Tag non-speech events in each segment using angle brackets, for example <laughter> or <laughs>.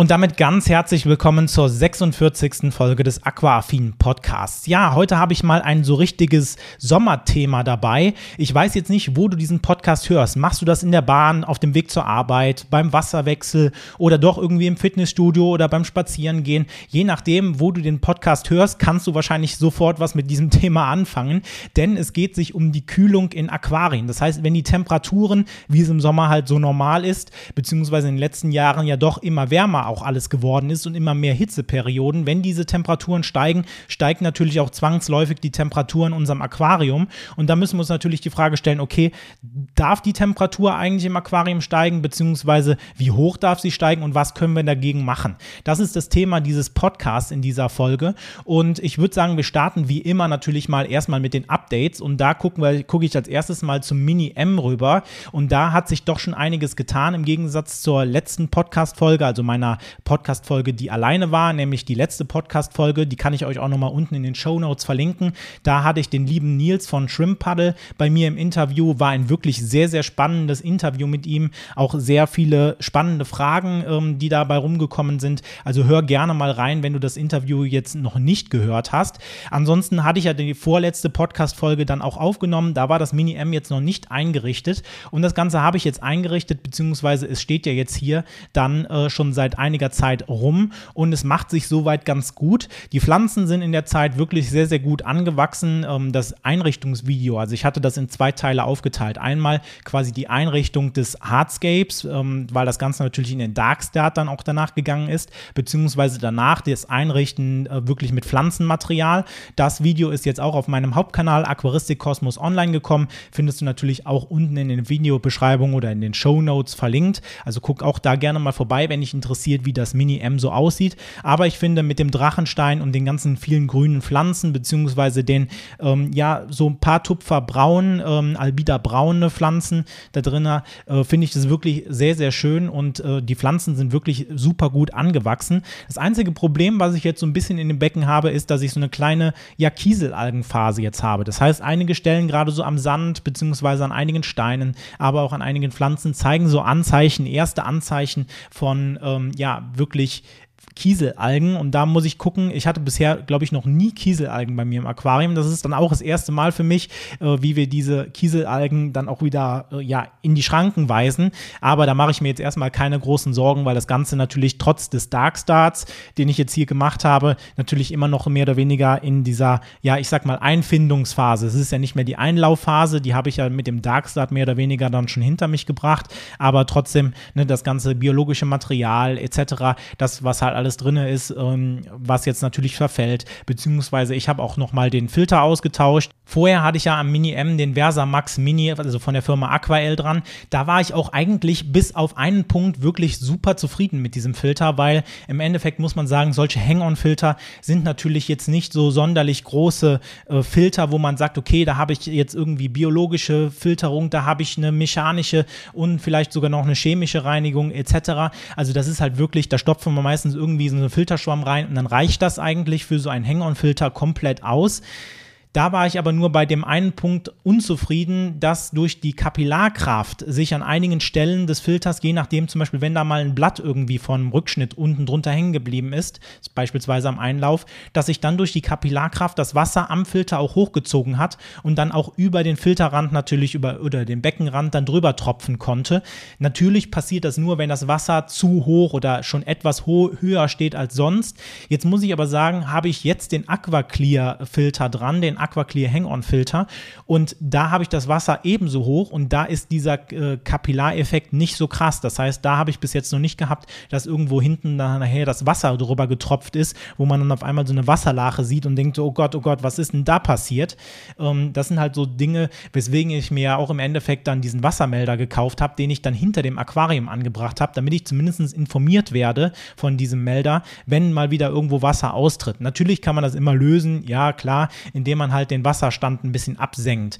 Und damit ganz herzlich willkommen zur 46. Folge des Aquafin Podcasts. Ja, heute habe ich mal ein so richtiges Sommerthema dabei. Ich weiß jetzt nicht, wo du diesen Podcast hörst. Machst du das in der Bahn, auf dem Weg zur Arbeit, beim Wasserwechsel oder doch irgendwie im Fitnessstudio oder beim Spazierengehen? Je nachdem, wo du den Podcast hörst, kannst du wahrscheinlich sofort was mit diesem <laughs> Thema anfangen, denn es geht sich um die Kühlung in Aquarien. Das heißt, wenn die Temperaturen, wie es im Sommer halt so normal ist, beziehungsweise in den letzten Jahren ja doch immer wärmer auch alles geworden ist und immer mehr Hitzeperioden. Wenn diese Temperaturen steigen, steigt natürlich auch zwangsläufig die Temperatur in unserem Aquarium. Und da müssen wir uns natürlich die Frage stellen, okay, darf die Temperatur eigentlich im Aquarium steigen, beziehungsweise wie hoch darf sie steigen und was können wir dagegen machen? Das ist das Thema dieses Podcasts in dieser Folge. Und ich würde sagen, wir starten wie immer natürlich mal erstmal mit den Updates und da gucke ich als erstes mal zum Mini M rüber. Und da hat sich doch schon einiges getan im Gegensatz zur letzten Podcast-Folge, also meiner Podcast-Folge, die alleine war, nämlich die letzte Podcast-Folge. Die kann ich euch auch nochmal unten in den Show Notes verlinken. Da hatte ich den lieben Nils von Shrimp Paddle bei mir im Interview. War ein wirklich sehr, sehr spannendes Interview mit ihm. Auch sehr viele spannende Fragen, ähm, die dabei rumgekommen sind. Also hör gerne mal rein, wenn du das Interview jetzt noch nicht gehört hast. Ansonsten hatte ich ja die vorletzte Podcast-Folge dann auch aufgenommen. Da war das Mini-M jetzt noch nicht eingerichtet. Und das Ganze habe ich jetzt eingerichtet, beziehungsweise es steht ja jetzt hier dann äh, schon seit einiger Zeit rum und es macht sich soweit ganz gut. Die Pflanzen sind in der Zeit wirklich sehr, sehr gut angewachsen. Ähm, das Einrichtungsvideo, also ich hatte das in zwei Teile aufgeteilt. Einmal quasi die Einrichtung des Hardscapes, ähm, weil das Ganze natürlich in den Darkstart dann auch danach gegangen ist, beziehungsweise danach das Einrichten äh, wirklich mit Pflanzenmaterial. Das Video ist jetzt auch auf meinem Hauptkanal Aquaristik Kosmos online gekommen. Findest du natürlich auch unten in den Videobeschreibungen oder in den Show Notes verlinkt. Also guck auch da gerne mal vorbei, wenn dich interessiert, interessiert, wie das Mini-M so aussieht. Aber ich finde, mit dem Drachenstein und den ganzen vielen grünen Pflanzen, beziehungsweise den, ähm, ja, so ein paar Tupfer braun, ähm, albida braune Pflanzen da drin, äh, finde ich das wirklich sehr, sehr schön und äh, die Pflanzen sind wirklich super gut angewachsen. Das einzige Problem, was ich jetzt so ein bisschen in dem Becken habe, ist, dass ich so eine kleine, ja, Kieselalgenphase jetzt habe. Das heißt, einige Stellen gerade so am Sand, beziehungsweise an einigen Steinen, aber auch an einigen Pflanzen zeigen so Anzeichen, erste Anzeichen von, ähm, ja, wirklich Kieselalgen und da muss ich gucken, ich hatte bisher, glaube ich, noch nie Kieselalgen bei mir im Aquarium. Das ist dann auch das erste Mal für mich, äh, wie wir diese Kieselalgen dann auch wieder äh, ja, in die Schranken weisen. Aber da mache ich mir jetzt erstmal keine großen Sorgen, weil das Ganze natürlich trotz des Darkstarts, den ich jetzt hier gemacht habe, natürlich immer noch mehr oder weniger in dieser, ja, ich sag mal, Einfindungsphase. Es ist ja nicht mehr die Einlaufphase, die habe ich ja mit dem Darkstart mehr oder weniger dann schon hinter mich gebracht. Aber trotzdem, ne, das ganze biologische Material etc., das, was halt alles drin ist, ähm, was jetzt natürlich verfällt. Beziehungsweise ich habe auch nochmal den Filter ausgetauscht. Vorher hatte ich ja am Mini M den Versa Max Mini, also von der Firma Aquael dran. Da war ich auch eigentlich bis auf einen Punkt wirklich super zufrieden mit diesem Filter, weil im Endeffekt muss man sagen, solche Hang-on-Filter sind natürlich jetzt nicht so sonderlich große äh, Filter, wo man sagt, okay, da habe ich jetzt irgendwie biologische Filterung, da habe ich eine mechanische und vielleicht sogar noch eine chemische Reinigung etc. Also das ist halt wirklich, da stopfen wir meistens irgendwie irgendwie so einen Filterschwamm rein und dann reicht das eigentlich für so einen Hang-on-Filter komplett aus. Da war ich aber nur bei dem einen Punkt unzufrieden, dass durch die Kapillarkraft sich an einigen Stellen des Filters, je nachdem zum Beispiel, wenn da mal ein Blatt irgendwie vom Rückschnitt unten drunter hängen geblieben ist, beispielsweise am Einlauf, dass sich dann durch die Kapillarkraft das Wasser am Filter auch hochgezogen hat und dann auch über den Filterrand natürlich über oder den Beckenrand dann drüber tropfen konnte. Natürlich passiert das nur, wenn das Wasser zu hoch oder schon etwas höher steht als sonst. Jetzt muss ich aber sagen, habe ich jetzt den Aquaclear Filter dran, den Aquaclear Hang-On-Filter und da habe ich das Wasser ebenso hoch und da ist dieser äh, Kapillareffekt nicht so krass. Das heißt, da habe ich bis jetzt noch nicht gehabt, dass irgendwo hinten nachher das Wasser drüber getropft ist, wo man dann auf einmal so eine Wasserlache sieht und denkt, oh Gott, oh Gott, was ist denn da passiert? Ähm, das sind halt so Dinge, weswegen ich mir ja auch im Endeffekt dann diesen Wassermelder gekauft habe, den ich dann hinter dem Aquarium angebracht habe, damit ich zumindest informiert werde von diesem Melder, wenn mal wieder irgendwo Wasser austritt. Natürlich kann man das immer lösen, ja klar, indem man man halt den Wasserstand ein bisschen absenkt.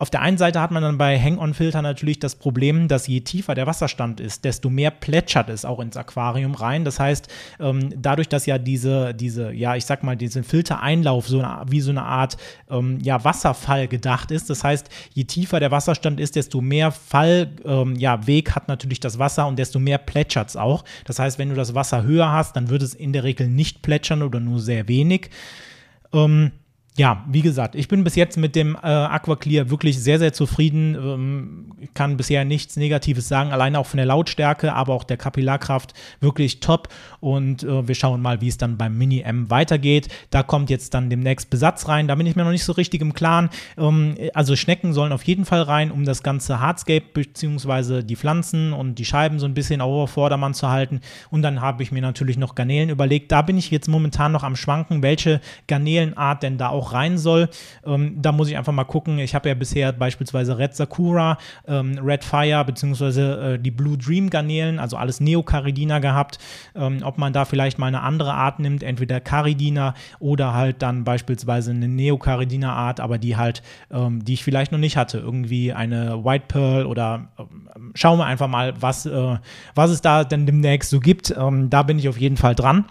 auf der einen Seite hat man dann bei Hang-On-Filtern natürlich das Problem, dass je tiefer der Wasserstand ist, desto mehr plätschert es auch ins Aquarium rein. Das heißt, ähm, dadurch, dass ja diese, diese, ja, ich sag mal, diesen Filtereinlauf so eine, wie so eine Art ähm, ja, Wasserfall gedacht ist. Das heißt, je tiefer der Wasserstand ist, desto mehr Fallweg ähm, ja, hat natürlich das Wasser und desto mehr plätschert es auch. Das heißt, wenn du das Wasser höher hast, dann wird es in der Regel nicht plätschern oder nur sehr wenig. Ähm, ja, wie gesagt, ich bin bis jetzt mit dem äh, Aquaclear wirklich sehr, sehr zufrieden. Ähm, kann bisher nichts Negatives sagen, alleine auch von der Lautstärke, aber auch der Kapillarkraft wirklich top. Und äh, wir schauen mal, wie es dann beim Mini M weitergeht. Da kommt jetzt dann demnächst Besatz rein. Da bin ich mir noch nicht so richtig im Klaren. Ähm, also Schnecken sollen auf jeden Fall rein, um das ganze Hardscape bzw. die Pflanzen und die Scheiben so ein bisschen auf Vordermann zu halten. Und dann habe ich mir natürlich noch Garnelen überlegt. Da bin ich jetzt momentan noch am Schwanken, welche Garnelenart denn da auch rein soll. Ähm, da muss ich einfach mal gucken. Ich habe ja bisher beispielsweise Red Sakura, ähm, Red Fire beziehungsweise äh, die Blue Dream Garnelen, also alles Neocaridina gehabt. Ähm, ob man da vielleicht mal eine andere Art nimmt, entweder Caridina oder halt dann beispielsweise eine Neocaridina Art, aber die halt, ähm, die ich vielleicht noch nicht hatte. Irgendwie eine White Pearl oder ähm, schauen wir einfach mal, was, äh, was es da denn demnächst so gibt. Ähm, da bin ich auf jeden Fall dran.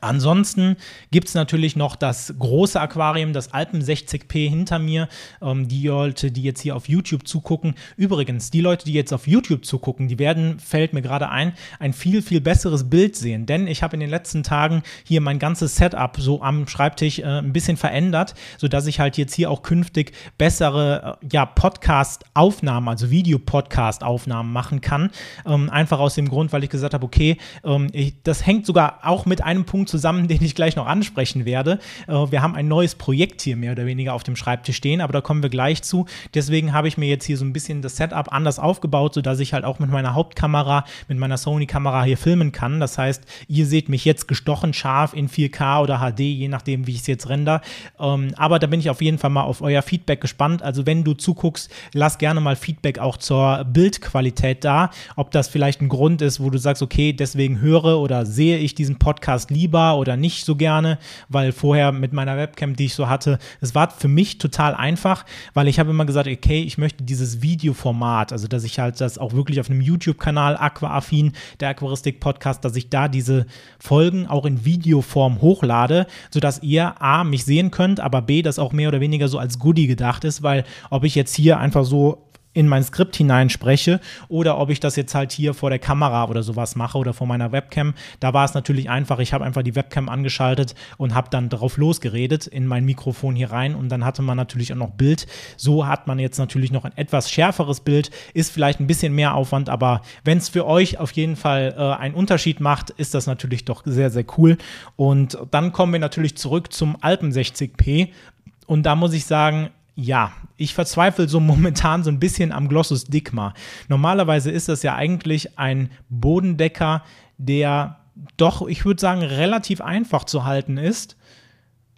Ansonsten gibt es natürlich noch das große Aquarium, das Alpen 60p hinter mir. Ähm, die Leute, die jetzt hier auf YouTube zugucken. Übrigens, die Leute, die jetzt auf YouTube zugucken, die werden, fällt mir gerade ein, ein viel, viel besseres Bild sehen. Denn ich habe in den letzten Tagen hier mein ganzes Setup so am Schreibtisch äh, ein bisschen verändert, sodass ich halt jetzt hier auch künftig bessere äh, ja, Podcast-Aufnahmen, also Videopodcast-Aufnahmen machen kann. Ähm, einfach aus dem Grund, weil ich gesagt habe, okay, ähm, ich, das hängt sogar auch mit einem Punkt Punkt zusammen, <laughs> den ich gleich noch ansprechen werde. Äh, wir haben ein neues Projekt hier mehr oder weniger auf dem Schreibtisch stehen, aber da kommen wir gleich zu. Deswegen habe ich mir jetzt hier so ein bisschen das Setup anders aufgebaut, sodass ich halt auch mit meiner Hauptkamera, mit meiner Sony-Kamera hier filmen kann. Das heißt, ihr seht mich jetzt gestochen scharf in 4K oder HD, je nachdem, wie ich es jetzt render. Ähm, aber da bin ich auf jeden Fall mal auf euer Feedback gespannt. Also wenn du zuguckst, lass gerne mal Feedback auch zur Bildqualität da. Ob das vielleicht ein Grund ist, wo du sagst, okay, deswegen höre oder sehe ich diesen Podcast lieber lieber oder nicht so gerne, weil vorher mit meiner Webcam, die ich so hatte, es war für mich total einfach, weil ich habe immer gesagt, okay, ich möchte dieses Videoformat, also dass ich halt das auch wirklich auf einem YouTube-Kanal Aquaaffin, der Aquaristik Podcast, dass ich da diese Folgen auch in Videoform hochlade, sodass ihr A, mich sehen könnt, aber B, das auch mehr oder weniger so als Goodie gedacht ist, weil ob ich jetzt hier einfach so in mein Skript hineinspreche oder ob ich das jetzt halt hier vor der Kamera oder sowas mache oder vor meiner Webcam. Da war es natürlich einfach. Ich habe einfach die Webcam angeschaltet und habe dann darauf losgeredet in mein Mikrofon hier rein und dann hatte man natürlich auch noch Bild. So hat man jetzt natürlich noch ein etwas schärferes Bild. Ist vielleicht ein bisschen mehr Aufwand, aber wenn es für euch auf jeden Fall äh, einen Unterschied macht, ist das natürlich doch sehr, sehr cool. Und dann kommen wir natürlich zurück zum Alpen 60p. Und da muss ich sagen, ja, ich verzweifle so <laughs> momentan so ein bisschen am Glossus Digma. Normalerweise ist das ja eigentlich ein Bodendecker, der doch, ich würde sagen, relativ einfach zu halten ist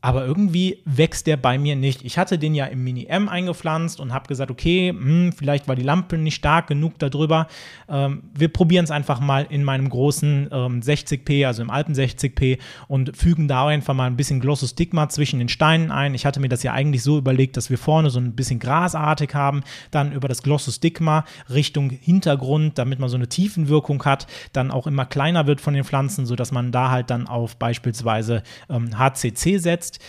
aber irgendwie wächst der bei mir nicht. Ich hatte den ja im Mini M eingepflanzt und habe gesagt, okay, hm, vielleicht war die Lampe nicht stark genug darüber. Ähm, wir probieren es einfach mal in meinem großen ähm, 60p, also im alten 60p und fügen da einfach mal ein bisschen Glossostigma zwischen den Steinen ein. Ich hatte mir das ja eigentlich so überlegt, dass wir vorne so ein bisschen grasartig haben, dann über das Glossostigma Richtung Hintergrund, damit man so eine Tiefenwirkung hat, dann auch immer kleiner wird von den Pflanzen, sodass man da halt dann auf beispielsweise ähm, HCC setzt jetzt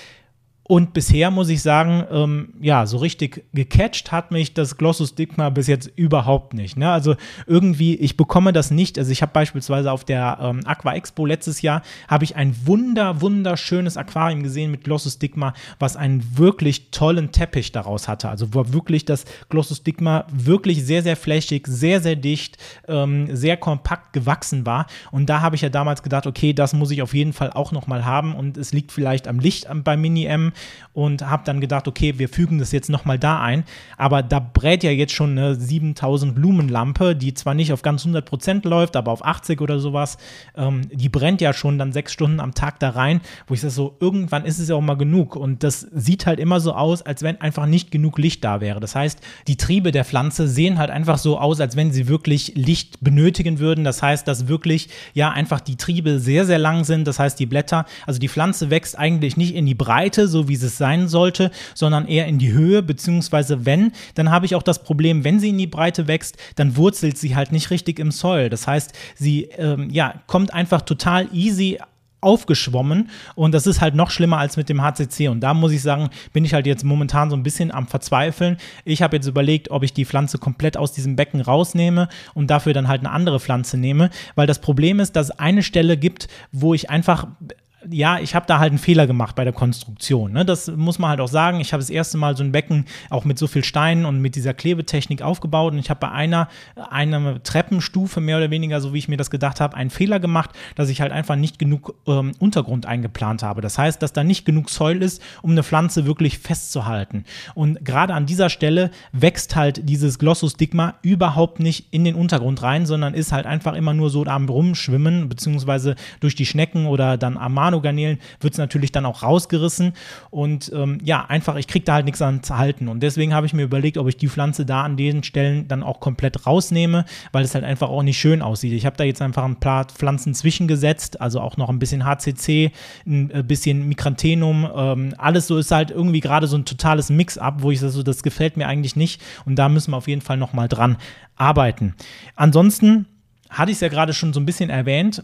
Und bisher muss ich sagen, ähm, ja, so richtig gecatcht hat mich das Glossus Digma bis jetzt überhaupt nicht. Ne? Also irgendwie, ich bekomme das nicht. Also ich habe beispielsweise auf der ähm, Aqua Expo letztes Jahr, habe ich ein wunder, wunderschönes Aquarium gesehen mit Glossus Digma, was einen wirklich tollen Teppich daraus hatte. Also wo wirklich das Glossus Digma wirklich sehr, sehr flächig, sehr, sehr dicht, ähm, sehr kompakt gewachsen war. Und da habe ich ja damals gedacht, okay, das muss ich auf jeden Fall auch nochmal haben. Und es liegt vielleicht am Licht bei Mini M und habe dann gedacht, okay, wir fügen das jetzt nochmal da ein. Aber da brät ja jetzt schon eine 7000 Lumenlampe, die zwar nicht auf ganz 100% läuft, aber auf 80 oder sowas. Ähm, die brennt ja schon dann sechs Stunden am Tag da rein, wo ich sage so, irgendwann ist es ja auch mal genug. Und das sieht halt immer so aus, als wenn einfach nicht genug Licht da wäre. Das heißt, die Triebe der Pflanze sehen halt einfach so aus, als wenn sie wirklich Licht benötigen würden. Das heißt, dass wirklich ja einfach die Triebe sehr, sehr lang sind. Das heißt, die Blätter, also die Pflanze wächst eigentlich nicht in die Breite, so wie es sein sollte, sondern eher in die Höhe, beziehungsweise wenn, dann habe ich auch das Problem, wenn sie in die Breite wächst, dann wurzelt sie halt nicht richtig im Soil. Das heißt, sie ähm, ja, kommt einfach total easy aufgeschwommen und das ist halt noch schlimmer als mit dem HCC und da muss ich sagen, bin ich halt jetzt momentan so ein bisschen am Verzweifeln. Ich habe jetzt überlegt, ob ich die Pflanze komplett aus diesem Becken rausnehme und dafür dann halt eine andere Pflanze nehme, weil das Problem ist, dass es eine Stelle gibt, wo ich einfach ja, ich habe da halt einen Fehler gemacht bei der Konstruktion. Ne? Das muss man halt auch sagen. Ich habe das erste Mal so ein Becken auch mit so viel Steinen und mit dieser Klebetechnik aufgebaut und ich habe bei einer, einer Treppenstufe mehr oder weniger, so wie ich mir das gedacht habe, einen Fehler gemacht, dass ich halt einfach nicht genug ähm, Untergrund eingeplant habe. Das heißt, dass da nicht genug Säul ist, um eine Pflanze wirklich festzuhalten. Und gerade an dieser Stelle wächst halt dieses Glossostigma überhaupt nicht in den Untergrund rein, sondern ist halt einfach immer nur so am Rumschwimmen, beziehungsweise durch die Schnecken oder dann Amano Nanogarnelen wird es natürlich dann auch rausgerissen und ähm, ja, einfach, ich kriege da halt nichts an zu halten und deswegen habe ich mir überlegt, ob ich die Pflanze da an diesen Stellen dann auch komplett rausnehme, weil es halt einfach auch nicht schön aussieht. Ich habe da jetzt einfach ein paar Pflanzen zwischengesetzt, also auch noch ein bisschen HCC, ein äh, bisschen Micranthenum, ähm, alles so ist halt irgendwie gerade so ein totales Mix-up, wo ich so, das gefällt mir eigentlich nicht und da müssen wir auf jeden Fall nochmal dran arbeiten. Ansonsten hatte ich es ja gerade schon so ein bisschen erwähnt,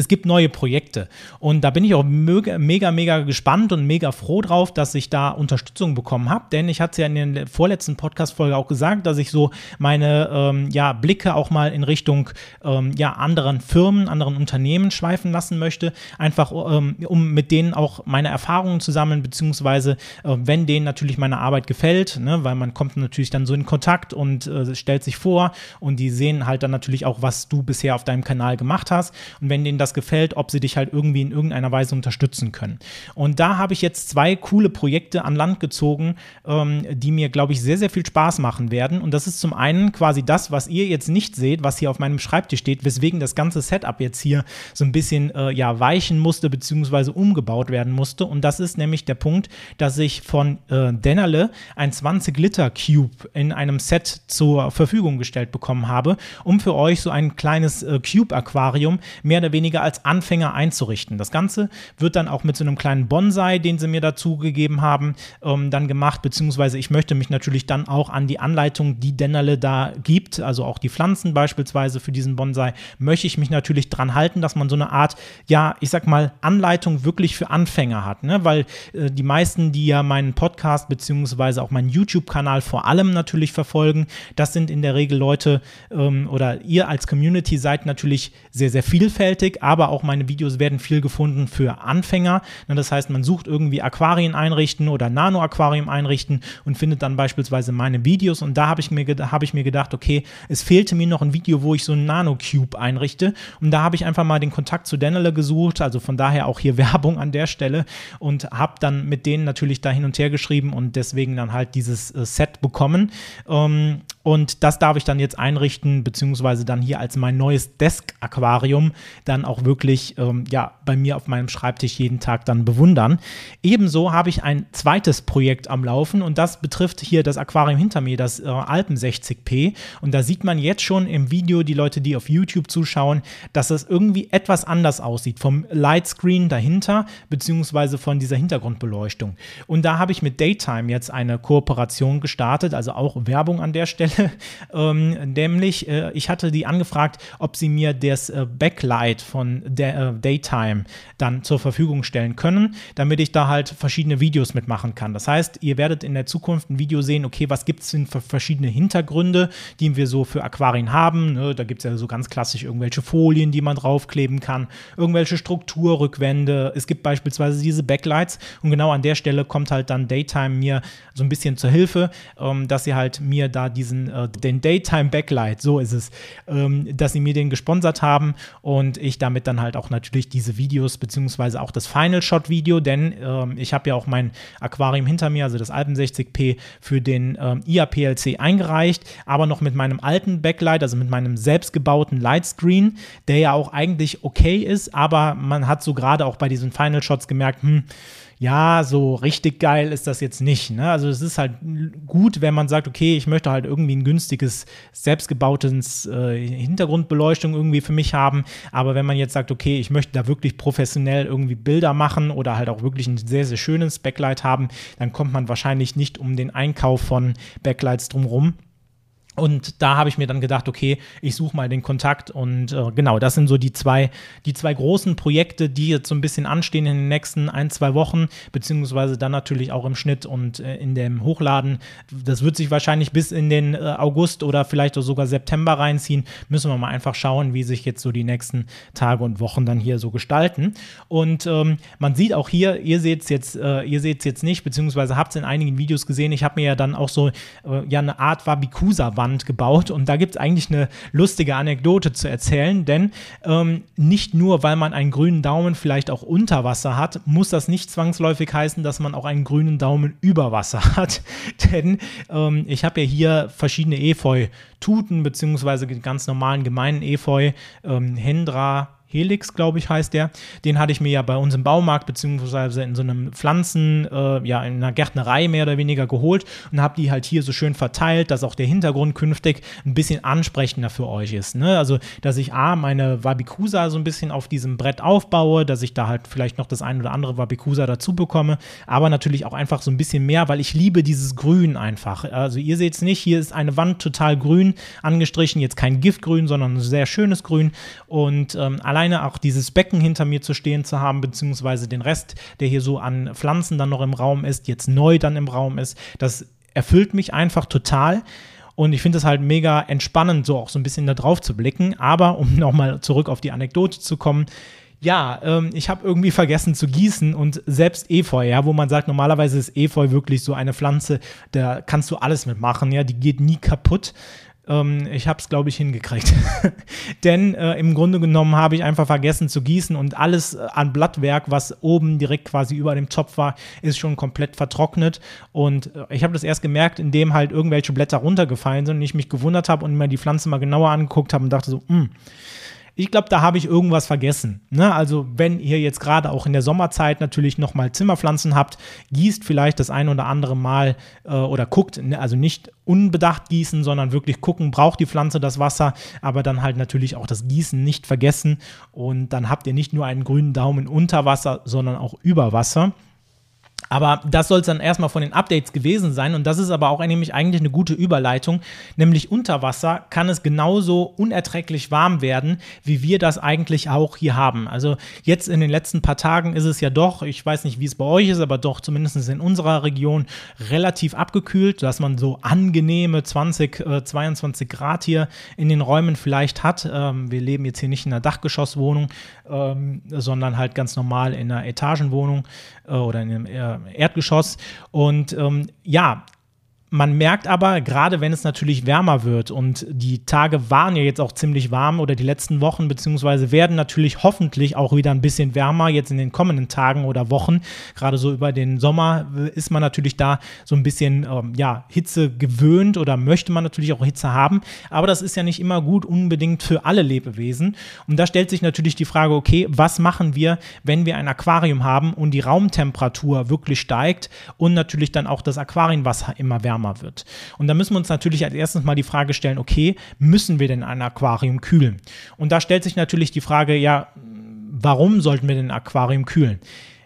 es gibt neue Projekte. Und da bin ich auch mega, mega, gespannt und mega froh drauf, dass ich da Unterstützung bekommen habe. Denn ich hatte es ja in der vorletzten Podcast-Folge auch gesagt, dass ich so meine ähm, ja, Blicke auch mal in Richtung ähm, ja, anderen Firmen, anderen Unternehmen schweifen lassen möchte. Einfach ähm, um mit denen auch meine Erfahrungen zu sammeln, beziehungsweise äh, wenn denen natürlich meine Arbeit gefällt, ne, weil man kommt natürlich dann so in Kontakt und äh, stellt sich vor und die sehen halt dann natürlich auch, was du bisher auf deinem Kanal gemacht hast. Und wenn denen das gefällt, ob sie dich halt irgendwie in irgendeiner Weise unterstützen können. Und da habe ich jetzt zwei coole Projekte an Land gezogen, ähm, die mir, glaube ich, sehr, sehr viel Spaß machen werden. Und das ist zum einen quasi das, was ihr jetzt nicht seht, was hier auf meinem Schreibtisch steht, weswegen das ganze Setup jetzt hier so ein bisschen äh, ja, weichen musste, beziehungsweise umgebaut werden musste. Und das ist nämlich der Punkt, dass ich von äh, Dennerle ein 20 Liter Cube in einem Set zur Verfügung gestellt bekommen habe, um für euch so ein kleines äh, Cube-Aquarium mehr oder weniger weniger als Anfänger einzurichten. Das Ganze wird dann auch mit so einem kleinen Bonsai, den sie mir dazu gegeben haben, ähm, dann gemacht, beziehungsweise ich möchte mich natürlich dann auch an die Anleitung, die Dennerle da gibt, also auch die Pflanzen beispielsweise für diesen Bonsai, möchte ich mich natürlich dran halten, dass man so eine Art, ja, ich sag mal, Anleitung wirklich für Anfänger hat, ne? weil äh, die meisten, die ja meinen Podcast beziehungsweise auch meinen YouTube-Kanal vor allem natürlich verfolgen, das sind in der Regel Leute ähm, oder ihr als Community seid natürlich sehr, sehr vielfältig, aber auch meine Videos werden viel gefunden für Anfänger. Das heißt, man sucht irgendwie Aquarien einrichten oder Nano-Aquarium einrichten und findet dann beispielsweise meine Videos. Und da habe ich, mir hab ich mir gedacht, okay, es fehlte mir noch ein Video, wo ich so einen Nano-Cube einrichte. Und da habe ich einfach mal den Kontakt zu Denele gesucht. Also von daher auch hier <laughs> Werbung an der Stelle und habe dann mit denen natürlich da hin und her geschrieben und deswegen dann halt dieses äh, Set bekommen. Ähm, und das darf ich dann jetzt einrichten, beziehungsweise dann hier als mein neues Desk-Aquarium dann auch wirklich ähm, ja, bei mir auf meinem Schreibtisch jeden Tag dann bewundern. Ebenso habe ich ein zweites Projekt am Laufen und das betrifft hier das Aquarium hinter mir, das äh, Alpen 60p. Und da sieht man jetzt schon im Video, die Leute, die auf YouTube zuschauen, dass es irgendwie etwas anders aussieht vom Lightscreen dahinter, beziehungsweise von dieser Hintergrundbeleuchtung. Und da habe ich mit Daytime jetzt eine Kooperation gestartet, also auch Werbung an der Stelle Stelle, <laughs> ähm, nämlich äh, ich hatte die angefragt, ob sie mir das äh, Backlight von der, äh, Daytime dann zur Verfügung stellen können, damit ich da halt verschiedene Videos mitmachen kann. Das heißt, ihr werdet in der Zukunft ein Video sehen, okay, was gibt es denn für verschiedene Hintergründe, die wir so für Aquarien haben. Ne? Da gibt es ja so ganz klassisch irgendwelche Folien, die man draufkleben kann, irgendwelche Strukturrückwände. Es gibt beispielsweise diese Backlights und genau an der Stelle kommt halt dann Daytime mir so ein bisschen zur Hilfe, ähm, dass sie halt mir da diesen äh, den Daytime Backlight, so ist es, ähm, dass sie mir den gesponsert haben und ich damit dann halt auch natürlich diese Videos, beziehungsweise auch das Final Shot Video, denn ähm, ich habe ja auch mein Aquarium hinter mir, also das Alpen 60p, für den ähm, IAPLC eingereicht, aber noch mit meinem alten Backlight, also mit meinem selbstgebauten Lightscreen, der ja auch eigentlich okay ist, aber man hat so gerade auch bei diesen Final Shots gemerkt, hm, ja, so richtig geil ist das jetzt nicht. Ne? Also es ist halt gut, wenn man sagt, okay, ich möchte halt irgendwie ein günstiges, selbstgebautes äh, Hintergrundbeleuchtung irgendwie für mich haben. Aber wenn man jetzt sagt, okay, ich möchte da wirklich professionell irgendwie Bilder machen oder halt auch wirklich ein sehr, sehr schönes Backlight haben, dann kommt man wahrscheinlich nicht um den Einkauf von Backlights drumherum. Und da habe ich mir dann gedacht, okay, ich suche mal den Kontakt und äh, genau, das sind so die zwei, die zwei großen Projekte, die jetzt so ein bisschen anstehen in den nächsten ein, zwei Wochen, beziehungsweise dann natürlich auch im Schnitt und äh, in dem Hochladen. Das wird sich wahrscheinlich bis in den äh, August oder vielleicht auch sogar September reinziehen. Müssen wir mal einfach schauen, wie sich jetzt so die nächsten Tage und Wochen dann hier so gestalten. Und ähm, man sieht auch hier, ihr seht es jetzt, äh, ihr seht es jetzt nicht, beziehungsweise habt es in einigen Videos gesehen. Ich habe mir ja dann auch so äh, ja eine Art Wabikusa Wand gebaut. Und da gibt es eigentlich eine lustige Anekdote zu erzählen, denn ähm, nicht nur, weil man einen grünen Daumen vielleicht auch unter Wasser hat, muss das nicht zwangsläufig heißen, dass man auch einen grünen Daumen über Wasser <laughs> hat. denn ähm, ich habe ja hier verschiedene Efeu-Tuten, beziehungsweise ganz normalen gemeinen Efeu, ähm, Hendra, Helix, glaube ich, heißt der. Den hatte ich mir ja bei uns im Baumarkt beziehungsweise in so einem Pflanzen, äh, ja, in einer Gärtnerei mehr oder weniger geholt und habe die halt hier so schön verteilt, dass auch der Hintergrund künftig ein bisschen ansprechender für euch ist. Ne? Also, dass ich A, meine Wabikusa so ein bisschen auf diesem Brett aufbaue, dass ich da halt vielleicht noch das ein oder andere Wabikusa dazu bekomme, aber natürlich auch einfach so ein bisschen mehr, weil ich liebe dieses Grün einfach. Also, ihr seht es nicht, hier ist eine Wand total grün angestrichen, jetzt kein Giftgrün, sondern ein sehr schönes Grün und ähm, allein alleine auch dieses Becken hinter mir zu stehen zu haben, beziehungsweise den Rest, der hier so an Pflanzen dann noch im Raum ist, jetzt neu dann im Raum ist, das erfüllt mich einfach total. Und ich finde es halt mega entspannend, so auch so ein bisschen da drauf zu blicken. Aber um <laughs> nochmal zurück auf die Anekdote zu kommen, ja, ähm, ich habe irgendwie vergessen zu gießen und selbst Efeu, ja, wo man sagt, normalerweise ist Efeu wirklich so eine Pflanze, da kannst du alles mitmachen, ja, die geht nie kaputt. Ähm, ich habe es, glaube ich, hingekriegt. <laughs> Denn äh, im Grunde genommen habe ich einfach vergessen zu gießen und alles äh, an Blattwerk, was oben direkt quasi über dem Topf war, ist schon komplett vertrocknet. Und äh, ich habe das erst gemerkt, indem halt irgendwelche Blätter runtergefallen sind und ich mich gewundert habe und mir die Pflanze mal genauer angeguckt habe und dachte so, mh, hm, ich glaube, da habe ich irgendwas vergessen. Ne? Also, wenn ihr jetzt gerade auch in der Sommerzeit natürlich nochmal Zimmerpflanzen habt, gießt vielleicht das ein oder andere Mal äh, oder guckt, ne? also nicht unbedacht gießen, sondern wirklich gucken, braucht die Pflanze das Wasser, aber dann halt natürlich auch das Gießen nicht vergessen. Und dann habt ihr nicht nur einen grünen Daumen unter Wasser, sondern auch über Wasser. Aber das soll es dann erstmal von den Updates gewesen sein. Und das ist aber auch nämlich eigentlich eine gute Überleitung. Nämlich unter Wasser kann es genauso unerträglich warm werden, wie wir das eigentlich auch hier haben. Also jetzt in den letzten paar Tagen ist es ja doch, ich weiß nicht, wie es bei euch ist, aber doch zumindest in unserer Region relativ abgekühlt, dass man so angenehme 20, äh, 22 Grad hier in den Räumen vielleicht hat. Ähm, wir leben jetzt hier nicht in einer Dachgeschosswohnung, ähm, sondern halt ganz normal in einer Etagenwohnung äh, oder in einem äh, Erdgeschoss. Und ähm, ja, man merkt aber, gerade wenn es natürlich wärmer wird und die Tage waren ja jetzt auch ziemlich warm oder die letzten Wochen, beziehungsweise werden natürlich hoffentlich auch wieder ein bisschen wärmer jetzt in den kommenden Tagen oder Wochen. Gerade so über den Sommer ist man natürlich da so ein bisschen ähm, ja, Hitze gewöhnt oder möchte man natürlich auch Hitze haben. Aber das ist ja nicht immer gut unbedingt für alle Lebewesen. Und da stellt sich natürlich die Frage, okay, was machen wir, wenn wir ein Aquarium haben und die Raumtemperatur wirklich steigt und natürlich dann auch das Aquarienwasser immer wärmer wärmer wird. Und da müssen wir uns natürlich als erstes mal die Frage stellen, okay, müssen wir denn ein Aquarium kühlen? Und da stellt sich natürlich die Frage, ja, warum sollten wir denn ein Aquarium kühlen?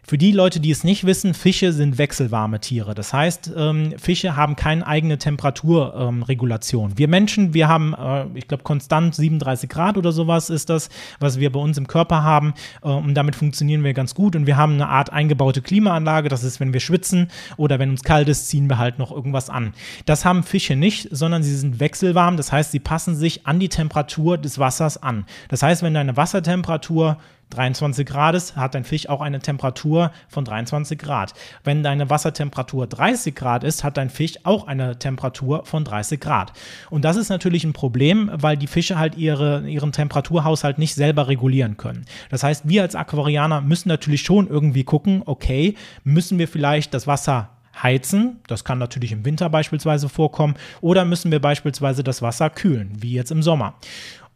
Für die Leute, die es nicht wissen, Fische sind wechselwarme Tiere. Das heißt, ähm, Fische haben keine eigene Temperaturregulation. Ähm, wir Menschen, wir haben, äh, ich glaube, konstant 37 Grad oder sowas ist das, was wir bei uns im Körper haben. Äh, und damit funktionieren wir ganz gut. Und wir haben eine Art eingebaute Klimaanlage. Das ist, wenn wir schwitzen oder wenn uns kalt ist, ziehen wir halt noch irgendwas an. Das haben Fische nicht, sondern sie sind wechselwarm. Das heißt, sie passen sich an die Temperatur des Wassers an. Das heißt, wenn deine Wassertemperatur 23 Grad ist, hat dein Fisch auch eine Temperatur von 23 Grad. Wenn deine Wassertemperatur 30 Grad ist, hat dein Fisch auch eine Temperatur von 30 Grad. Und das ist natürlich ein Problem, weil die Fische halt ihre, ihren Temperaturhaushalt nicht selber regulieren können. Das heißt, wir als Aquarianer müssen natürlich schon irgendwie gucken, okay, müssen wir vielleicht das Wasser heizen. Das kann natürlich im Winter beispielsweise vorkommen. Oder müssen wir beispielsweise das Wasser kühlen, wie jetzt im Sommer.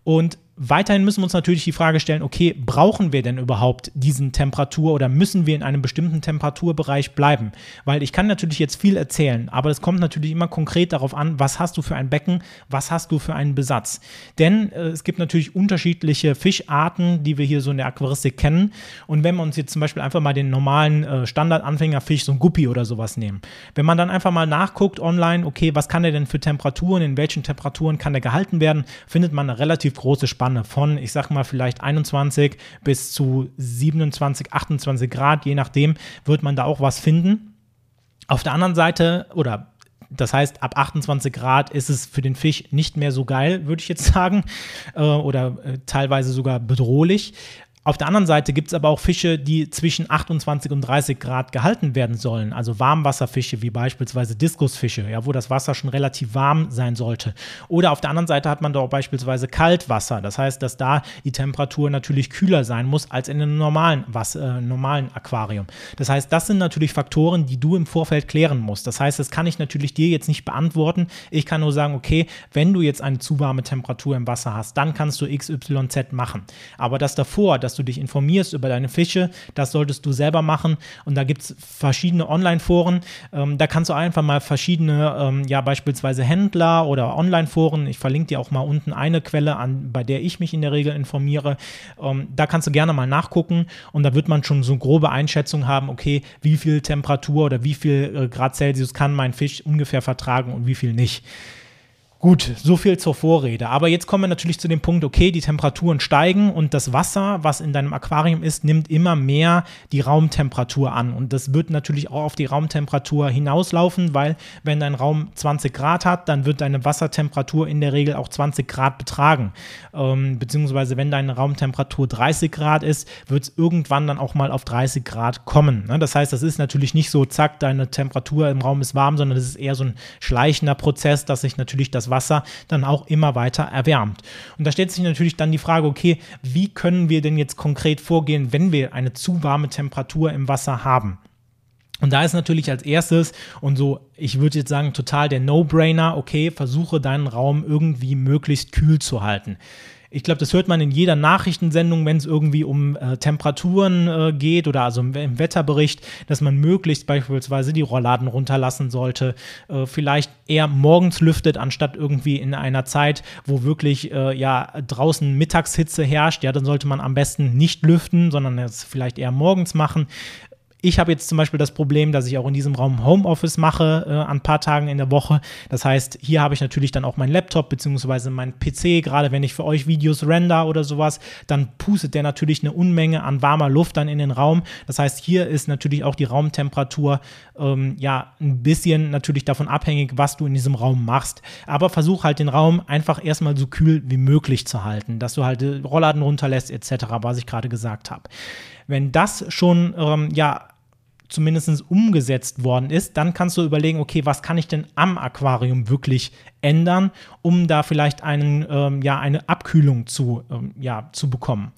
Und weiterhin müssen wir uns natürlich die Frage stellen, okay, brauchen wir denn überhaupt diesen Temperatur oder müssen wir in einem bestimmten Temperaturbereich bleiben? Weil ich kann natürlich jetzt viel erzählen, aber es kommt natürlich immer konkret darauf an, was hast du für ein Becken, was hast du für einen Besatz. Denn äh, es gibt natürlich unterschiedliche Fischarten, die wir hier so in der Aquaristik kennen. Und wenn wir uns jetzt zum Beispiel einfach mal den normalen äh, Standard-Anfängerfisch, so ein Guppi oder sowas nehmen, wenn man dann einfach mal nachguckt online, okay, was kann der denn für Temperaturen, in welchen Temperaturen kann der gehalten werden, findet man eine relativ große Spanne von, ich sag mal, vielleicht 21 bis zu 27, 28 Grad, je nachdem, wird man da auch was finden. Auf der anderen Seite, oder das heißt, ab 28 Grad ist es für den Fisch nicht mehr so geil, würde ich jetzt <laughs> sagen, äh, oder äh, teilweise sogar bedrohlich. Auf der anderen Seite gibt es aber auch Fische, die zwischen 28 und 30 Grad gehalten werden sollen. Also Warmwasserfische wie beispielsweise Diskusfische, ja, wo das Wasser schon relativ warm sein sollte. Oder auf der anderen Seite hat man da auch beispielsweise Kaltwasser. Das heißt, dass da die Temperatur natürlich kühler sein muss als in einem normalen, Wasser, äh, normalen Aquarium. Das heißt, das sind natürlich Faktoren, die du im Vorfeld klären musst. Das heißt, das kann ich natürlich dir jetzt nicht beantworten. Ich kann nur sagen, okay, wenn du jetzt eine zu warme Temperatur im Wasser hast, dann kannst du XYZ machen. Aber das davor, dass du dich informierst über deine Fische. Das solltest du selber machen. Und da gibt es verschiedene Online-Foren. Ähm, da kannst du einfach mal verschiedene, ähm, ja, beispielsweise Händler oder Online-Foren. Ich verlinke dir auch mal unten eine Quelle an, bei der ich mich in der Regel informiere. Ähm, da kannst du gerne mal nachgucken und da wird man schon so eine grobe Einschätzung haben, okay, wie viel Temperatur oder wie viel äh, Grad Celsius kann mein Fisch ungefähr vertragen und wie viel nicht. Gut, so viel zur Vorrede. Aber jetzt kommen wir natürlich zu dem Punkt, okay, die Temperaturen steigen und das Wasser, was in deinem Aquarium ist, nimmt immer mehr die Raumtemperatur an. Und das wird natürlich auch auf die Raumtemperatur hinauslaufen, weil wenn dein Raum 20 Grad hat, dann wird deine Wassertemperatur in der Regel auch 20 Grad betragen. Ähm, beziehungsweise wenn deine Raumtemperatur 30 Grad ist, wird es irgendwann dann auch mal auf 30 Grad kommen. Ne? Das heißt, das ist natürlich nicht so, zack, deine Temperatur im Raum ist warm, sondern das ist eher so ein schleichender Prozess, dass sich natürlich das Wasser dann auch immer weiter erwärmt. Und da stellt sich natürlich dann die Frage, okay, wie können wir denn jetzt konkret vorgehen, wenn wir eine zu warme Temperatur im Wasser haben? Und da ist natürlich als erstes und so, ich würde jetzt sagen, total der No-Brainer, okay, versuche deinen Raum irgendwie möglichst kühl zu halten. Ich glaube, das hört man in jeder Nachrichtensendung, wenn es irgendwie um äh, Temperaturen äh, geht oder also im, im, Wetterbericht, dass man möglichst beispielsweise die Rollladen runterlassen sollte, äh, vielleicht eher morgens lüftet, anstatt irgendwie in einer Zeit, wo wirklich äh, ja draußen Mittagshitze herrscht. Ja, dann sollte man am besten nicht lüften, sondern es vielleicht eher morgens machen. Ich habe jetzt zum Beispiel das Problem, dass ich auch in diesem Raum Homeoffice mache äh, an ein paar Tagen in der Woche. Das heißt, hier habe ich natürlich dann auch meinen Laptop beziehungsweise meinen PC. Gerade wenn ich für euch Videos render oder sowas, dann pustet der natürlich eine Unmenge an warmer Luft dann in den Raum. Das heißt, hier ist natürlich auch die Raumtemperatur ähm, ja ein bisschen natürlich davon abhängig, was du in diesem Raum machst. Aber versuch halt den Raum einfach erstmal so kühl wie möglich zu halten, dass du halt Rollladen runterlässt etc., was ich gerade gesagt habe. Wenn das schon ähm, ja zumindest umgesetzt worden ist, dann kannst du überlegen, okay, was kann ich denn am Aquarium wirklich ändern, um da vielleicht einen, ähm, ja, eine Abkühlung zu, ähm, ja, zu bekommen.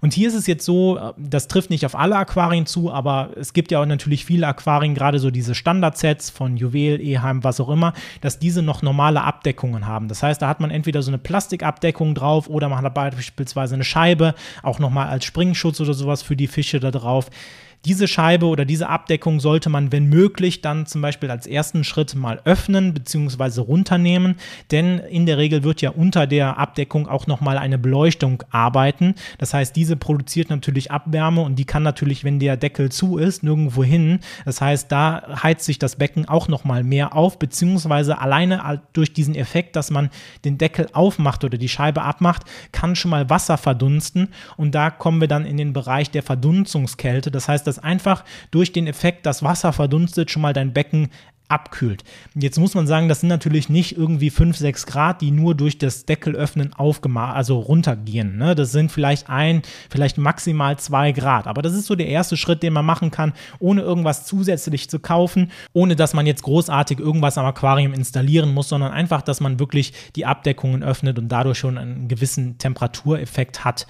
Und hier ist es jetzt so, äh, das trifft nicht auf alle Aquarien zu, aber es gibt ja auch natürlich viele Aquarien, gerade so diese Standardsets von Juwel, Eheim, was auch immer, dass diese noch normale Abdeckungen haben. Das heißt, da hat man entweder so eine Plastikabdeckung drauf oder man hat beispielsweise eine Scheibe, auch nochmal als Springschutz oder sowas für die Fische da drauf. Diese Scheibe oder diese Abdeckung sollte man, wenn möglich, dann zum Beispiel als ersten Schritt mal öffnen bzw. runternehmen, denn in der Regel wird ja unter der Abdeckung auch nochmal eine Beleuchtung arbeiten. Das heißt, diese produziert natürlich Abwärme und die kann natürlich, wenn der Deckel zu ist, nirgendwo hin. Das heißt, da heizt sich das Becken auch nochmal mehr auf, beziehungsweise alleine durch diesen Effekt, dass man den Deckel aufmacht oder die Scheibe abmacht, kann schon mal Wasser verdunsten und da kommen wir dann in den Bereich der Verdunstungskälte. Das heißt, das dass einfach durch den Effekt, dass Wasser verdunstet, schon mal dein Becken abkühlt. Jetzt muss man sagen, das sind natürlich nicht irgendwie 5, 6 Grad, die nur durch das Deckelöffnen aufgemacht, also runtergehen. Ne? Das sind vielleicht ein, vielleicht maximal 2 Grad. Aber das ist so der erste Schritt, den man machen kann, ohne irgendwas zusätzlich zu kaufen, ohne dass man jetzt großartig irgendwas am Aquarium installieren muss, sondern einfach, dass man wirklich die Abdeckungen öffnet und dadurch schon einen gewissen Temperatureffekt hat.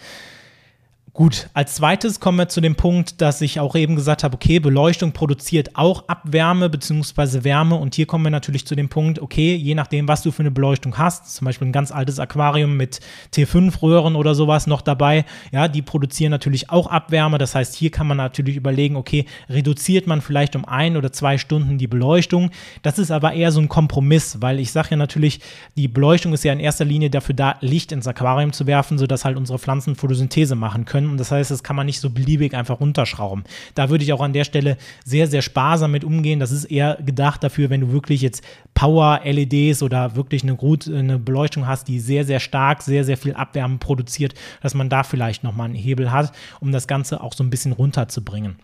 Gut, als zweites kommen wir zu dem Punkt, dass ich auch eben gesagt habe, okay, Beleuchtung produziert auch Abwärme bzw. Wärme. Und hier kommen wir natürlich zu dem Punkt, okay, je nachdem, was du für eine Beleuchtung hast, zum Beispiel ein ganz altes Aquarium mit T5-Röhren oder sowas noch dabei, ja, die produzieren natürlich auch Abwärme, das heißt, hier kann man natürlich überlegen, okay, reduziert man vielleicht um ein oder zwei Stunden die Beleuchtung, das ist aber eher so ein Kompromiss, weil ich sage ja natürlich, die Beleuchtung ist ja in erster Linie dafür da, Licht ins Aquarium zu werfen, sodass halt unsere Pflanzen Photosynthese machen können Und das heißt, das kann man nicht so beliebig einfach runterschrauben. Da würde ich auch an der Stelle sehr, sehr sparsam mit umgehen. Das ist eher gedacht dafür, wenn du wirklich jetzt Power-LEDs oder wirklich eine, gut, eine Beleuchtung hast, die sehr, sehr stark, sehr, sehr viel Abwärme produziert, dass man da vielleicht nochmal einen Hebel hat, um das Ganze auch so ein bisschen runterzubringen.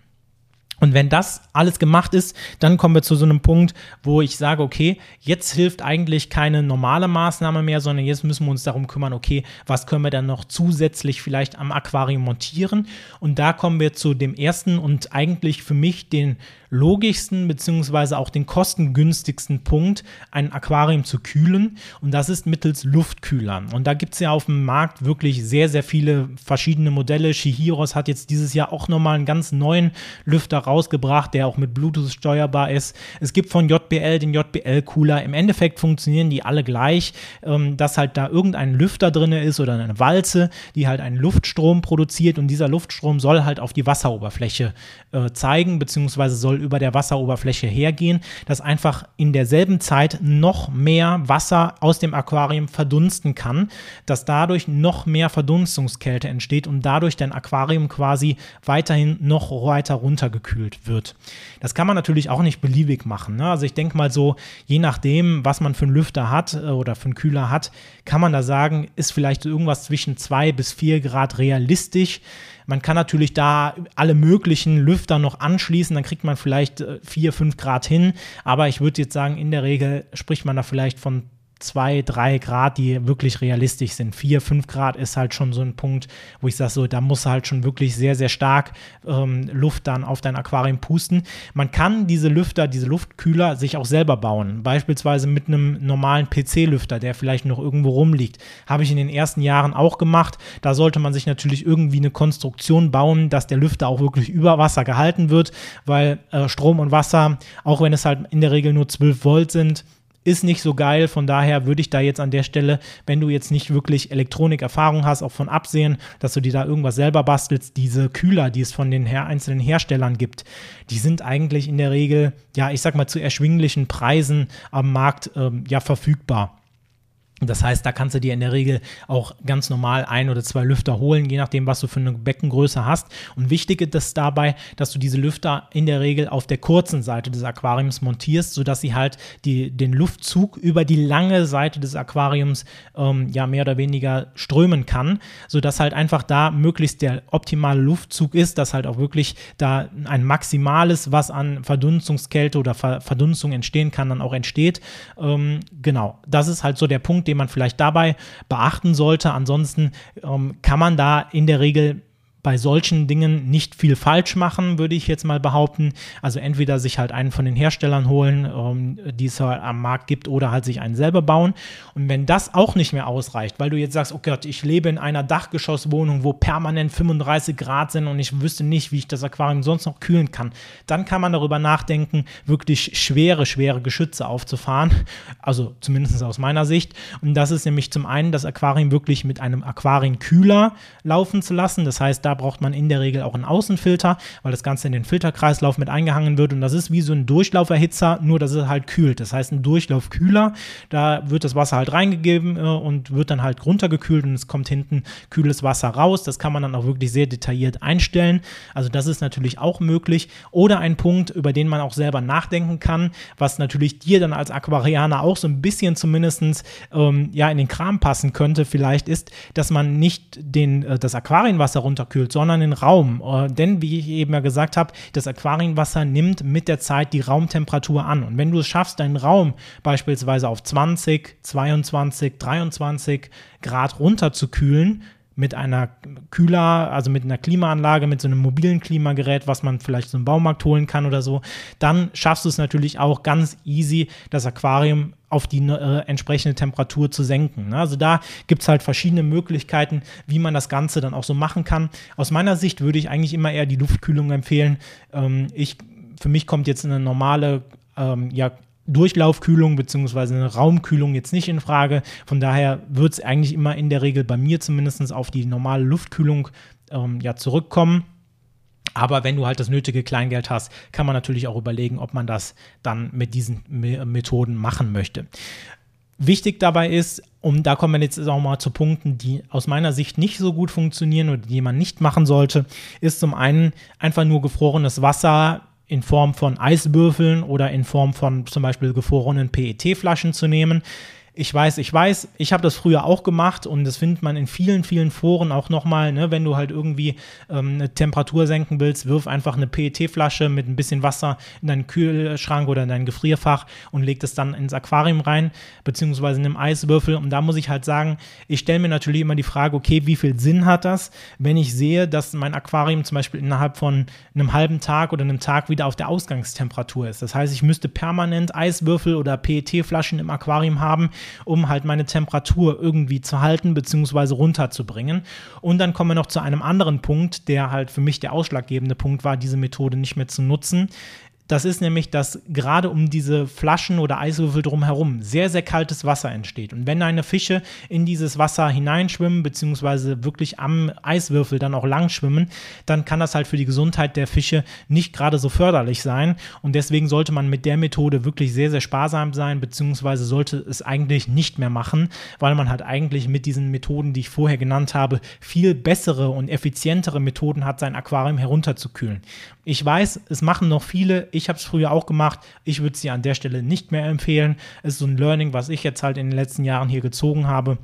Und wenn das alles gemacht ist, dann kommen wir zu so einem Punkt, wo ich sage, okay, jetzt hilft eigentlich keine normale Maßnahme mehr, sondern jetzt müssen wir uns darum kümmern, okay, was können wir dann noch zusätzlich vielleicht am Aquarium montieren? Und da kommen wir zu dem ersten und eigentlich für mich den logischsten beziehungsweise auch den kostengünstigsten Punkt, ein Aquarium zu kühlen. Und das ist mittels Luftkühlern. Und da gibt es ja auf dem Markt wirklich sehr, sehr viele verschiedene Modelle. Shihiros hat jetzt dieses Jahr auch nochmal einen ganz neuen Lüfter rausgebracht, der auch mit Bluetooth steuerbar ist. Es gibt von JBL den JBL-Cooler. Im Endeffekt funktionieren die alle gleich, ähm, dass halt da irgendein Lüfter drin ist oder eine Walze, die halt einen Luftstrom produziert und dieser Luftstrom soll halt auf die Wasseroberfläche äh, zeigen, beziehungsweise soll über der Wasseroberfläche hergehen, dass einfach in derselben Zeit noch mehr Wasser aus dem Aquarium verdunsten kann, dass dadurch noch mehr Verdunstungskälte entsteht und dadurch dein Aquarium quasi weiterhin noch weiter runtergekühlt wird. Das kann man natürlich auch nicht beliebig machen. Ne? Also ich denke mal so, je nachdem, was man für einen Lüfter hat äh, oder für einen Kühler hat, kann man da sagen, ist vielleicht irgendwas zwischen zwei bis vier Grad realistisch. Man kann natürlich da alle möglichen Lüfter noch anschließen, dann kriegt man vielleicht 4, äh, 5 Grad hin. Aber ich würde jetzt sagen, in der Regel spricht man da vielleicht von zwei, drei Grad, die wirklich realistisch sind. Vier, fünf Grad ist halt schon so ein Punkt, wo ich sage, so, da muss halt schon wirklich sehr, sehr stark ähm, Luft dann auf dein Aquarium pusten. Man kann diese Lüfter, diese Luftkühler sich auch selber bauen. Beispielsweise mit einem normalen PC-Lüfter, der vielleicht noch irgendwo rumliegt. Habe ich in den ersten Jahren auch gemacht. Da sollte man sich natürlich irgendwie eine Konstruktion bauen, dass der Lüfter auch wirklich über Wasser gehalten wird, weil äh, Strom und Wasser, auch wenn es halt in der Regel nur 12 Volt sind, ist nicht so geil. Von daher würde ich da jetzt an der Stelle, wenn du jetzt nicht wirklich Elektronikerfahrung hast, auch von absehen, dass du dir da irgendwas selber bastelst. Diese Kühler, die es von den her einzelnen Herstellern gibt, die sind eigentlich in der Regel, ja, ich sag mal, zu erschwinglichen Preisen am Markt ähm, ja verfügbar. Das heißt, da kannst du dir in der Regel auch ganz normal ein oder zwei Lüfter holen, je nachdem, was du für eine Beckengröße hast. Und wichtig ist dabei, dass du diese Lüfter in der Regel auf der kurzen Seite des Aquariums montierst, sodass sie halt die, den Luftzug über die lange Seite des Aquariums ähm, ja mehr oder weniger strömen kann, sodass halt einfach da möglichst der optimale Luftzug ist, dass halt auch wirklich da ein maximales, was an Verdunstungskälte oder Ver Verdunstung entstehen kann, dann auch entsteht. Ähm, genau, das ist halt so der Punkt, den man vielleicht dabei beachten sollte. Ansonsten ähm, kann man da in der Regel bei solchen Dingen nicht viel falsch machen, würde ich jetzt mal behaupten. Also entweder sich halt einen von den Herstellern holen, ähm, die es halt am Markt gibt, oder halt sich einen selber bauen. Und wenn das auch nicht mehr ausreicht, weil du jetzt sagst, oh Gott, ich lebe in einer Dachgeschosswohnung, wo permanent 35 Grad sind und ich wüsste nicht, wie ich das Aquarium sonst noch kühlen kann, dann kann man darüber nachdenken, wirklich schwere, schwere Geschütze aufzufahren. Also zumindest aus meiner Sicht. Und das ist nämlich zum einen das Aquarium wirklich mit einem Aquarienkühler laufen zu lassen. Das heißt, da braucht man in der Regel auch einen Außenfilter, weil das Ganze in den Filterkreislauf mit eingehangen wird und das ist wie so ein Durchlauferhitzer, nur dass es halt kühlt. Das heißt, ein Durchlaufkühler, da wird das Wasser halt reingegeben äh, und wird dann halt runtergekühlt und es kommt hinten kühles Wasser raus. Das kann man dann auch wirklich sehr detailliert einstellen. Also das ist natürlich auch möglich. Oder ein Punkt, über den man auch selber nachdenken kann, was natürlich dir dann als Aquarianer auch so ein bisschen zumindest ähm, ja, in den Kram passen könnte, vielleicht ist, dass man nicht den, äh, das Aquarienwasser runterkühlt, runterkühlt, sondern den Raum. Äh, denn, wie ich eben ja gesagt habe, das Aquarienwasser nimmt mit der Zeit die Raumtemperatur an. Und wenn du es schaffst, deinen Raum beispielsweise auf 20, 22, 23 Grad runterzukühlen, mit einer Kühler, also mit einer Klimaanlage, mit so einem mobilen Klimagerät, was man vielleicht so im Baumarkt holen kann oder so, dann schaffst du es natürlich auch ganz easy, das Aquarium auf die äh, entsprechende Temperatur zu senken. Ne? Also da gibt es halt verschiedene Möglichkeiten, wie man das Ganze dann auch so machen kann. Aus meiner Sicht würde ich eigentlich immer eher die Luftkühlung empfehlen. Ähm, ich, für mich kommt jetzt eine normale ähm, ja, Durchlaufkühlung bzw. eine Raumkühlung jetzt nicht in Frage. Von daher wird es eigentlich immer in der Regel bei mir zumindest auf die normale Luftkühlung ähm, ja zurückkommen. Aber wenn du halt das nötige Kleingeld hast, kann man natürlich auch überlegen, ob man das dann mit diesen Methoden machen möchte. Wichtig dabei ist, und da kommen wir jetzt auch mal zu Punkten, die aus meiner Sicht nicht so gut funktionieren oder die man nicht machen sollte, ist zum einen einfach nur gefrorenes Wasser in Form von Eiswürfeln oder in Form von zum Beispiel gefrorenen PET-Flaschen zu nehmen. Ich weiß, ich weiß, ich habe das früher auch gemacht und das findet man in vielen, vielen Foren auch nochmal, ne, wenn du halt irgendwie ähm, eine Temperatur senken willst, wirf einfach eine PET-Flasche mit ein bisschen Wasser in deinen Kühlschrank oder in dein Gefrierfach und leg das dann ins Aquarium rein, beziehungsweise in einem Eiswürfel. Und da muss ich halt sagen, ich stelle mir natürlich immer die Frage, okay, wie viel Sinn hat das, wenn ich sehe, dass mein Aquarium zum Beispiel innerhalb von einem halben Tag oder einem Tag wieder auf der Ausgangstemperatur ist. Das heißt, ich müsste permanent Eiswürfel oder PET-Flaschen im Aquarium haben, um halt meine Temperatur irgendwie zu halten bzw. runterzubringen. Und dann kommen wir noch zu einem anderen Punkt, der halt für mich der ausschlaggebende Punkt war, diese Methode nicht mehr zu nutzen. Das ist nämlich, dass gerade um diese Flaschen oder Eiswürfel drumherum sehr, sehr kaltes Wasser entsteht. Und wenn deine Fische in dieses Wasser hineinschwimmen, beziehungsweise wirklich am Eiswürfel dann auch lang schwimmen, dann kann das halt für die Gesundheit der Fische nicht gerade so förderlich sein. Und deswegen sollte man mit der Methode wirklich sehr, sehr sparsam sein, beziehungsweise sollte es eigentlich nicht mehr machen, weil man halt eigentlich mit diesen Methoden, die ich vorher genannt habe, viel bessere und effizientere Methoden hat, sein Aquarium herunterzukühlen. Ich weiß, es machen noch viele. Ich habe es früher auch gemacht. Ich würde dir an der Stelle nicht mehr empfehlen. Es ist so ein Learning, was ich jetzt halt in den letzten Jahren hier gezogen habe.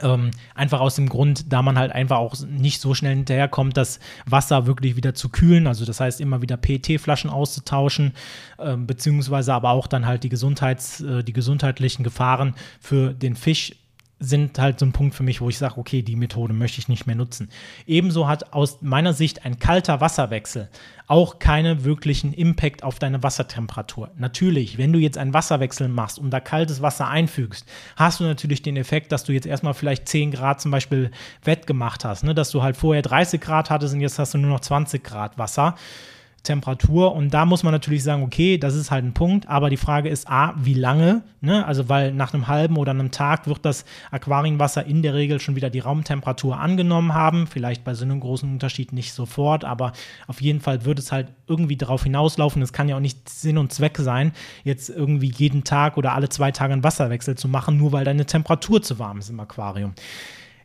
Ähm, einfach aus dem Grund, da man halt einfach auch nicht so schnell hinterherkommt, das Wasser wirklich wieder zu kühlen. Also das heißt immer wieder PET-Flaschen auszutauschen, äh, beziehungsweise aber auch dann halt die, Gesundheits-, äh, die gesundheitlichen Gefahren für den Fisch sind halt so ein Punkt für mich, wo ich sage, okay, die Methode möchte ich nicht mehr nutzen. Ebenso hat aus meiner Sicht ein kalter Wasserwechsel auch keinen wirklichen Impact auf deine Wassertemperatur. Natürlich, wenn du jetzt einen Wasserwechsel machst und da kaltes Wasser einfügst, hast du natürlich den Effekt, dass du jetzt erstmal vielleicht 10 Grad zum Beispiel wettgemacht hast, ne? dass du halt vorher 30 Grad hattest und jetzt hast du nur noch 20 Grad Wasser. Temperatur. Und da muss man natürlich sagen, okay, das ist halt ein Punkt, aber die Frage ist, A, wie lange? Ne? Also, weil nach einem halben oder einem Tag wird das Aquarienwasser in der Regel schon wieder die Raumtemperatur angenommen haben. Vielleicht bei so einem großen Unterschied nicht sofort, aber auf jeden Fall wird es halt irgendwie darauf hinauslaufen. Es kann ja auch nicht Sinn und Zweck sein, jetzt irgendwie jeden Tag oder alle zwei Tage einen Wasserwechsel zu machen, nur weil deine Temperatur zu warm ist im Aquarium.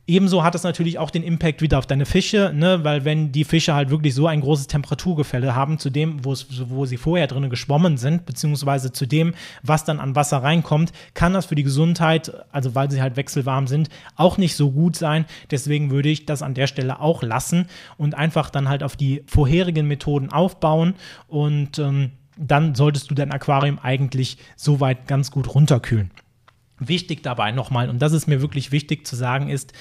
Ebenso hat es natürlich auch den Impact wieder auf deine Fische, ne? weil wenn die Fische halt wirklich so ein großes Temperaturgefälle haben zu dem, wo sie vorher drinnen geschwommen sind, beziehungsweise zu dem, was dann an Wasser reinkommt, kann das für die Gesundheit, also weil sie halt wechselwarm sind, auch nicht so gut sein. Deswegen würde ich das an der Stelle auch lassen und einfach dann halt auf die vorherigen Methoden aufbauen und ähm, dann solltest du dein Aquarium eigentlich soweit ganz gut runterkühlen. Wichtig dabei nochmal, und das ist mir wirklich wichtig zu sagen, ist,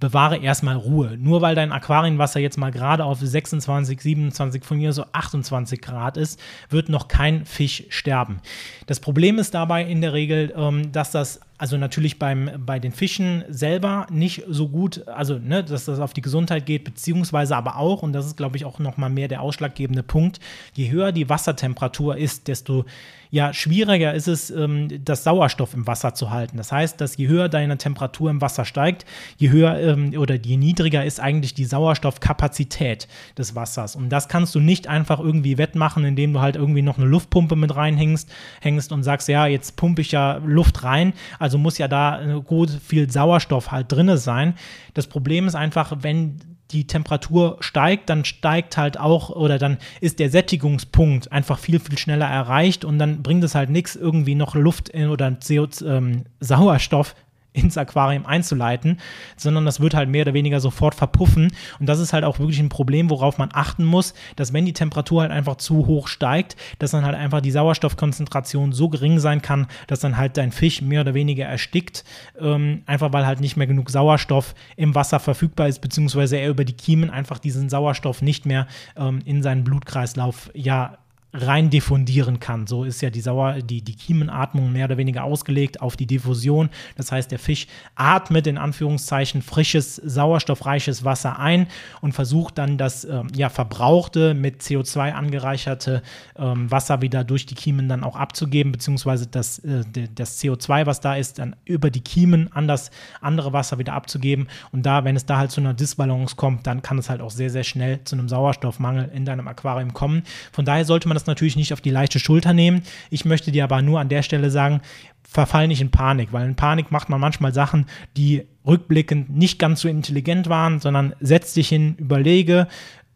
bewahre erstmal Ruhe. Nur weil dein Aquarienwasser jetzt mal gerade auf 26, 27, von mir so 28 Grad ist, wird noch kein Fisch sterben. Das Problem ist dabei in der Regel, ähm, dass das also natürlich beim, bei den Fischen selber nicht so gut, also ne, dass das auf die Gesundheit geht, beziehungsweise aber auch, und das ist glaube ich auch nochmal mehr der ausschlaggebende Punkt, je höher die Wassertemperatur ist, desto ja, schwieriger ist es, ähm, das Sauerstoff im Wasser zu halten. Das heißt, dass je höher deine Temperatur im Wasser steigt, je höher ähm, oder je niedriger ist eigentlich die Sauerstoffkapazität des Wassers. Und das kannst du nicht einfach irgendwie wettmachen, indem du halt irgendwie noch eine Luftpumpe mit reinhängst hängst und sagst, ja, jetzt pumpe ich ja Luft rein. Also muss ja da äh, gut viel Sauerstoff halt drinne sein. Das Problem ist einfach, wenn die Temperatur steigt, dann steigt halt auch oder dann ist der Sättigungspunkt einfach viel, viel schneller erreicht und dann bringt es halt nichts, irgendwie noch Luft in, oder CO, ähm, Sauerstoff ins Aquarium einzuleiten, sondern das wird halt mehr oder weniger sofort verpuffen. Und das ist halt auch wirklich ein Problem, worauf man achten muss, dass wenn die Temperatur halt einfach zu hoch steigt, dass dann halt einfach die Sauerstoffkonzentration so gering sein kann, dass dann halt dein Fisch mehr oder weniger erstickt, ähm, einfach weil halt nicht mehr genug Sauerstoff im Wasser verfügbar ist, beziehungsweise er über die Kiemen einfach diesen Sauerstoff nicht mehr ähm, in seinen Blutkreislauf ja rein diffundieren kann. So ist ja die Sauer, die, die Kiemenatmung mehr oder weniger ausgelegt auf die Diffusion. Das heißt, der Fisch atmet in Anführungszeichen frisches, sauerstoffreiches Wasser ein und versucht dann das ähm, ja, verbrauchte, mit CO2 angereicherte ähm, Wasser wieder durch die Kiemen dann auch abzugeben, beziehungsweise das, äh, das CO2, was da ist, dann über die Kiemen an das andere Wasser wieder abzugeben. Und da, wenn es da halt zu einer Disbalance kommt, dann kann es halt auch sehr, sehr schnell zu einem Sauerstoffmangel in deinem Aquarium kommen. Von daher sollte man das natürlich nicht auf die leichte Schulter nehmen. Ich möchte dir aber nur an der Stelle sagen, verfall nicht in Panik, weil in Panik macht man manchmal Sachen, die rückblickend nicht ganz so intelligent waren, sondern setz dich hin, überlege,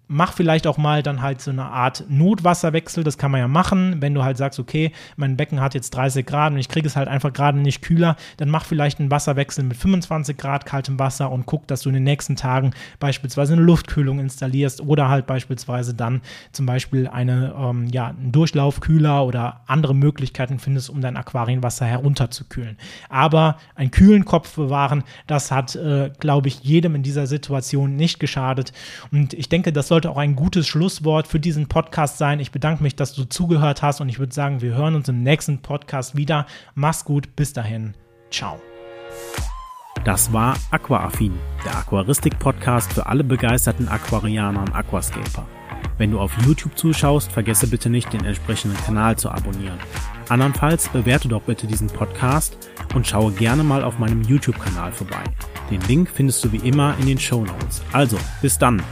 mach vielleicht auch mal dann halt so eine Art Notwasserwechsel, das kann man ja machen, wenn du halt sagst, okay, mein Becken hat jetzt 30 Grad und ich kriege es halt einfach gerade nicht kühler, dann mach vielleicht einen Wasserwechsel mit 25 Grad kaltem Wasser und guck, dass du in den nächsten Tagen beispielsweise eine Luftkühlung installierst oder halt beispielsweise dann zum Beispiel eine, ähm, ja, einen Durchlaufkühler oder andere Möglichkeiten findest, um dein Aquarienwasser herunterzukühlen. Aber einen kühlen Kopf bewahren, das hat, äh, glaube ich, jedem in dieser Situation nicht geschadet und ich denke, das sollte auch ein gutes Schlusswort für diesen Podcast sein. Ich bedanke mich, dass du zugehört hast und ich würde sagen, wir hören uns im nächsten Podcast wieder. Mach's gut, bis dahin. Ciao. Das war Aquaaffin, der Aquaristik-Podcast für alle begeisterten Aquarianer und Aquascaper. Wenn du auf YouTube zuschaust, vergesse bitte nicht, den entsprechenden Kanal zu abonnieren. Andernfalls bewerte doch bitte diesen Podcast und schaue gerne mal auf meinem YouTube-Kanal vorbei. Den Link findest du wie immer in den Show Notes. Also, bis dann!